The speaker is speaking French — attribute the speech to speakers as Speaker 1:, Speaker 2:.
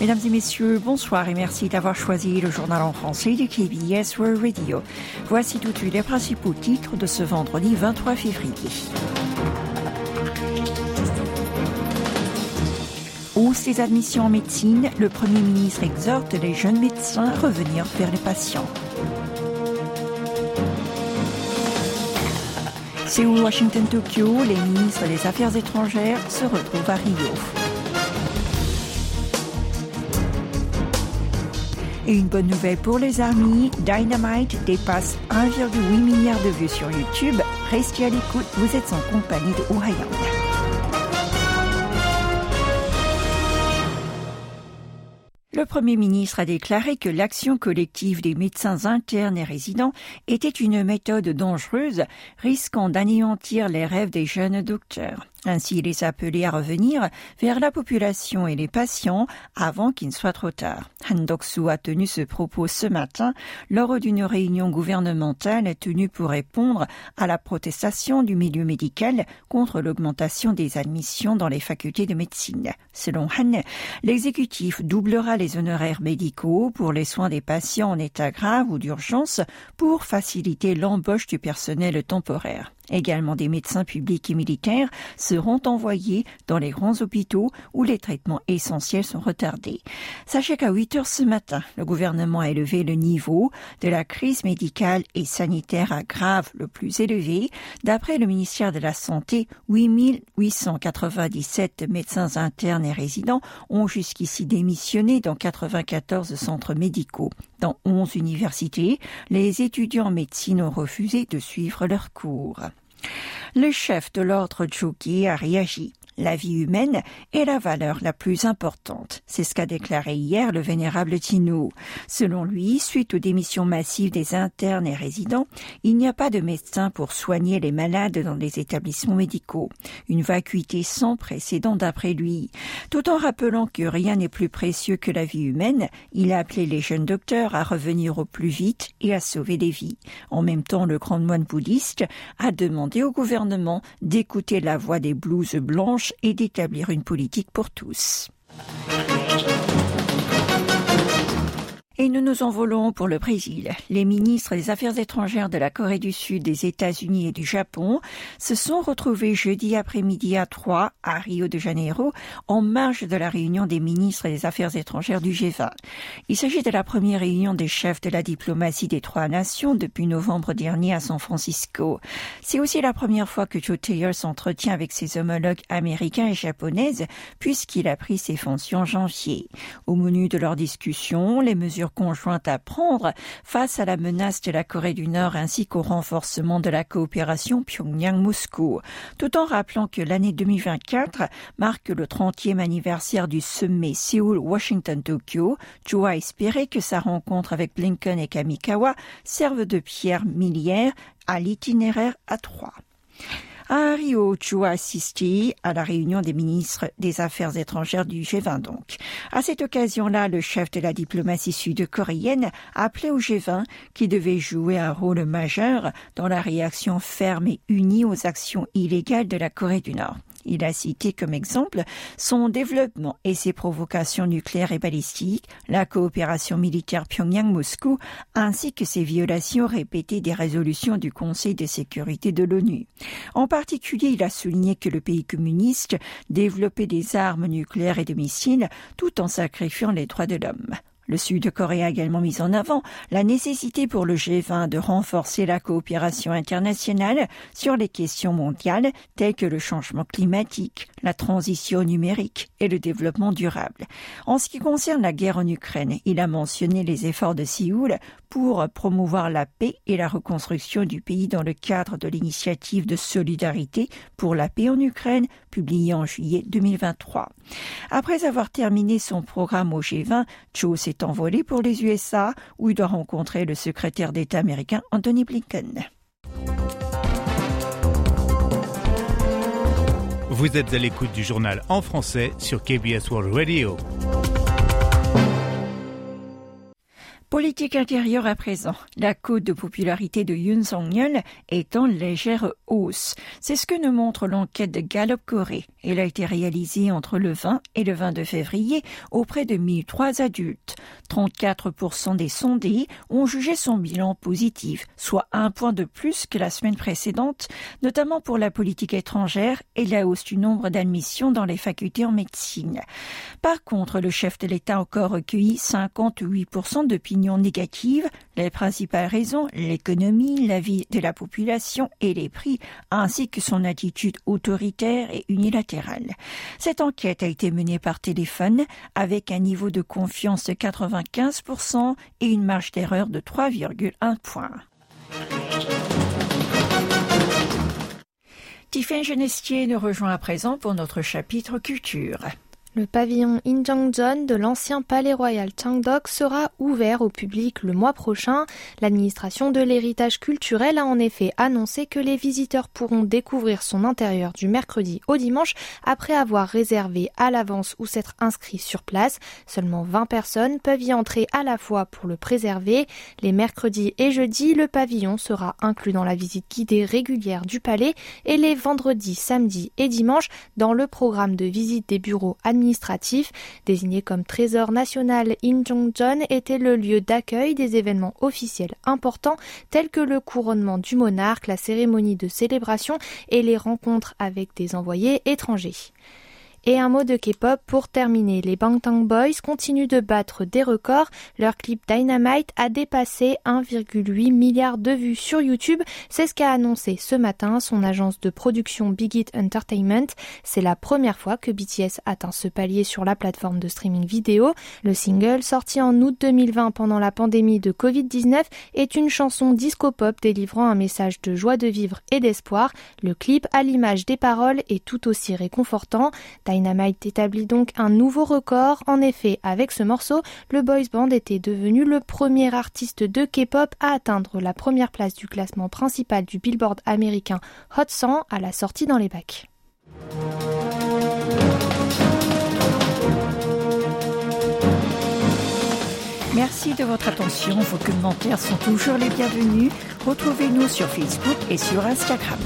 Speaker 1: Mesdames et messieurs, bonsoir et merci d'avoir choisi le journal en français de KBS World Radio. Voici tout de suite les principaux titres de ce vendredi 23 février. Hausse des admissions en médecine, le Premier ministre exhorte les jeunes médecins à revenir vers les patients. Séoul, Washington, Tokyo, les ministres des Affaires étrangères se retrouvent à Rio. Et une bonne nouvelle pour les armées, Dynamite dépasse 1,8 milliard de vues sur YouTube. Restez à l'écoute, vous êtes en compagnie de Ohayang. Le Premier ministre a déclaré que l'action collective des médecins internes et résidents était une méthode dangereuse, risquant d'anéantir les rêves des jeunes docteurs. Ainsi, il les a appelés à revenir vers la population et les patients avant qu'il ne soit trop tard. Han Doksu a tenu ce propos ce matin lors d'une réunion gouvernementale tenue pour répondre à la protestation du milieu médical contre l'augmentation des admissions dans les facultés de médecine. Selon Han, l'exécutif doublera les honoraires médicaux pour les soins des patients en état grave ou d'urgence pour faciliter l'embauche du personnel temporaire. Également des médecins publics et militaires seront envoyés dans les grands hôpitaux où les traitements essentiels sont retardés. Sachez qu'à 8 heures ce matin, le gouvernement a élevé le niveau de la crise médicale et sanitaire à grave le plus élevé. D'après le ministère de la Santé, 8897 médecins internes et résidents ont jusqu'ici démissionné dans 94 centres médicaux. Dans 11 universités, les étudiants en médecine ont refusé de suivre leurs cours. Le chef de l'ordre Chuki a réagi. La vie humaine est la valeur la plus importante. C'est ce qu'a déclaré hier le vénérable Tino. Selon lui, suite aux démissions massives des internes et résidents, il n'y a pas de médecins pour soigner les malades dans les établissements médicaux. Une vacuité sans précédent d'après lui. Tout en rappelant que rien n'est plus précieux que la vie humaine, il a appelé les jeunes docteurs à revenir au plus vite et à sauver des vies. En même temps, le grand moine bouddhiste a demandé au gouvernement d'écouter la voix des blouses blanches et d'établir une politique pour tous. Nous nous envolons pour le Brésil. Les ministres des Affaires étrangères de la Corée du Sud, des États-Unis et du Japon se sont retrouvés jeudi après-midi à Troyes, à Rio de Janeiro, en marge de la réunion des ministres des Affaires étrangères du G20. Il s'agit de la première réunion des chefs de la diplomatie des trois nations depuis novembre dernier à San Francisco. C'est aussi la première fois que Joe Taylor s'entretient avec ses homologues américains et japonaises, puisqu'il a pris ses fonctions en janvier. Au menu de leur discussion, les mesures conjointe à prendre face à la menace de la Corée du Nord ainsi qu'au renforcement de la coopération Pyongyang-Moscou, tout en rappelant que l'année 2024 marque le 30e anniversaire du sommet Séoul-Washington-Tokyo. Joe a espéré que sa rencontre avec Blinken et Kamikawa serve de pierre miliaire à l'itinéraire à trois. À Rio, Chu a assisté à la réunion des ministres des Affaires étrangères du G20 donc. À cette occasion-là, le chef de la diplomatie sud-coréenne a appelé au G20 qui devait jouer un rôle majeur dans la réaction ferme et unie aux actions illégales de la Corée du Nord. Il a cité comme exemple son développement et ses provocations nucléaires et balistiques, la coopération militaire Pyongyang-Moscou, ainsi que ses violations répétées des résolutions du Conseil de sécurité de l'ONU. Particulier, il a souligné que le pays communiste développait des armes nucléaires et de missiles tout en sacrifiant les droits de l'homme. Le Sud-Corée a également mis en avant la nécessité pour le G20 de renforcer la coopération internationale sur les questions mondiales telles que le changement climatique, la transition numérique et le développement durable. En ce qui concerne la guerre en Ukraine, il a mentionné les efforts de Séoul pour promouvoir la paix et la reconstruction du pays dans le cadre de l'initiative de solidarité pour la paix en Ukraine publiée en juillet 2023. Après avoir terminé son programme au G20, Cho s'est envolé pour les USA où il doit rencontrer le secrétaire d'État américain Anthony Blinken.
Speaker 2: Vous êtes à l'écoute du journal en français sur KBS World Radio.
Speaker 1: Politique intérieure à présent. La cote de popularité de Yoon Song-yeol est en légère hausse. C'est ce que nous montre l'enquête de Gallup Corée. Elle a été réalisée entre le 20 et le 22 février auprès de 1003 adultes. 34% des sondés ont jugé son bilan positif, soit un point de plus que la semaine précédente, notamment pour la politique étrangère et la hausse du nombre d'admissions dans les facultés en médecine. Par contre, le chef de l'État a encore recueilli 58% négatives, les principales raisons, l'économie, la vie de la population et les prix, ainsi que son attitude autoritaire et unilatérale. Cette enquête a été menée par téléphone avec un niveau de confiance de 95% et une marge d'erreur de 3,1 points. Tiffany Genestier nous rejoint à présent pour notre chapitre culture.
Speaker 3: Le pavillon Injangjeon de l'ancien palais royal Changdok sera ouvert au public le mois prochain. L'administration de l'héritage culturel a en effet annoncé que les visiteurs pourront découvrir son intérieur du mercredi au dimanche après avoir réservé à l'avance ou s'être inscrits sur place. Seulement 20 personnes peuvent y entrer à la fois pour le préserver. Les mercredis et jeudis, le pavillon sera inclus dans la visite guidée régulière du palais et les vendredis, samedis et dimanches dans le programme de visite des bureaux administratifs Désigné comme trésor national, Incheonjeon était le lieu d'accueil des événements officiels importants tels que le couronnement du monarque, la cérémonie de célébration et les rencontres avec des envoyés étrangers. Et un mot de K-pop pour terminer. Les Bangtan Boys continuent de battre des records. Leur clip Dynamite a dépassé 1,8 milliard de vues sur YouTube. C'est ce qu'a annoncé ce matin son agence de production Big Hit Entertainment. C'est la première fois que BTS atteint ce palier sur la plateforme de streaming vidéo. Le single, sorti en août 2020 pendant la pandémie de Covid-19, est une chanson disco-pop délivrant un message de joie de vivre et d'espoir. Le clip, à l'image des paroles, est tout aussi réconfortant. Dynamite établit donc un nouveau record. En effet, avec ce morceau, le boys band était devenu le premier artiste de K-pop à atteindre la première place du classement principal du Billboard américain Hot 100 à la sortie dans les bacs.
Speaker 1: Merci de votre attention. Vos commentaires sont toujours les bienvenus. Retrouvez-nous sur Facebook et sur Instagram.